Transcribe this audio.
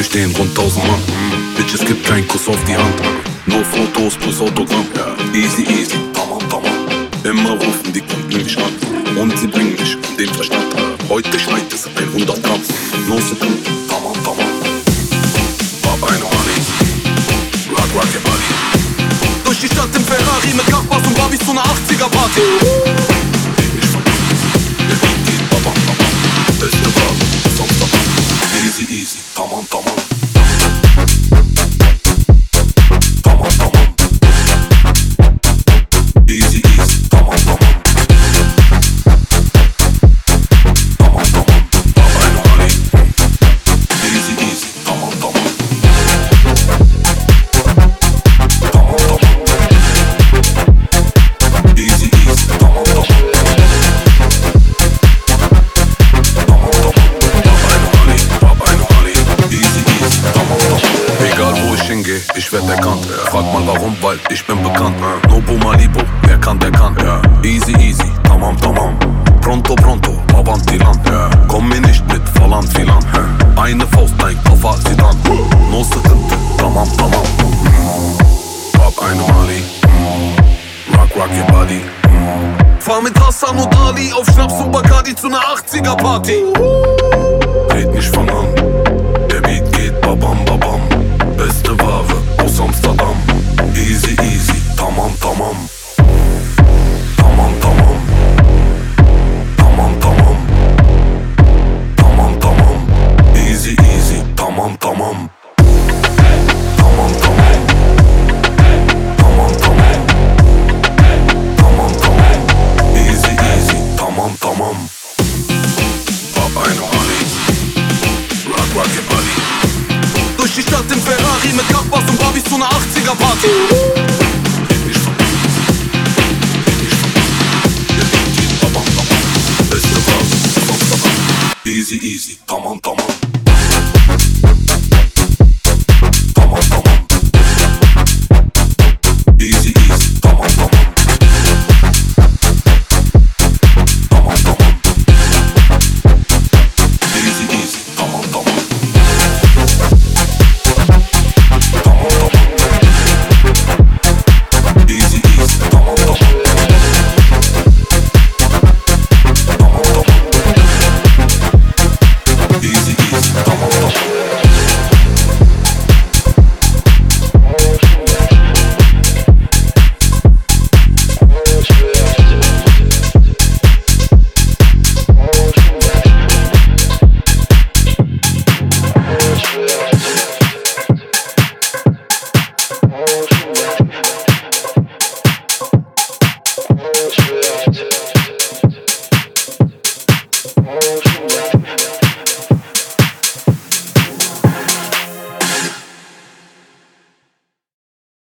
Tür stehen rund tausend Mann. Bitch, es gibt keinen Kuss auf die Hand. Nur Fotos plus Autogramm. Easy, easy, tamam, tamam. Immer rufen die Kunden mich an. Und sie bringen mich um den Verstand. Heute schneit es 100 Gramm. No Sekunden, tamam, tamam. Bab eine Money. Rock, rock your body. Durch die Stadt im Ferrari mit Kachbars und Barbies zu einer 80er-Party. Hingehe, ich werd erkannt. Frag mal warum, weil ich bin bekannt. Nobu Malibu, wer kann, der kann. Easy, easy, tamam, tamam. Pronto, pronto, avanti land. Komm mir nicht mit, verlangt viel an. Eine Faust, ein Koffer, sie dann. No Sekünde, tamam, tamam. Hab eine Mali. Rock, rock your body. Fahr mit Hassan und Ali auf Schnaps und Bacardi zu einer 80er-Party. Red nicht von an. Der Beat geht babam babam. jest wawy, osam po stadam Easy, easy. Ferrari mit Kachbars und Barbies zu einer 80er-Party. Red nicht von Red nicht von Der Beat geht babam babam. Beste Phase, sonst babam. Easy easy, tamam tamam. Double.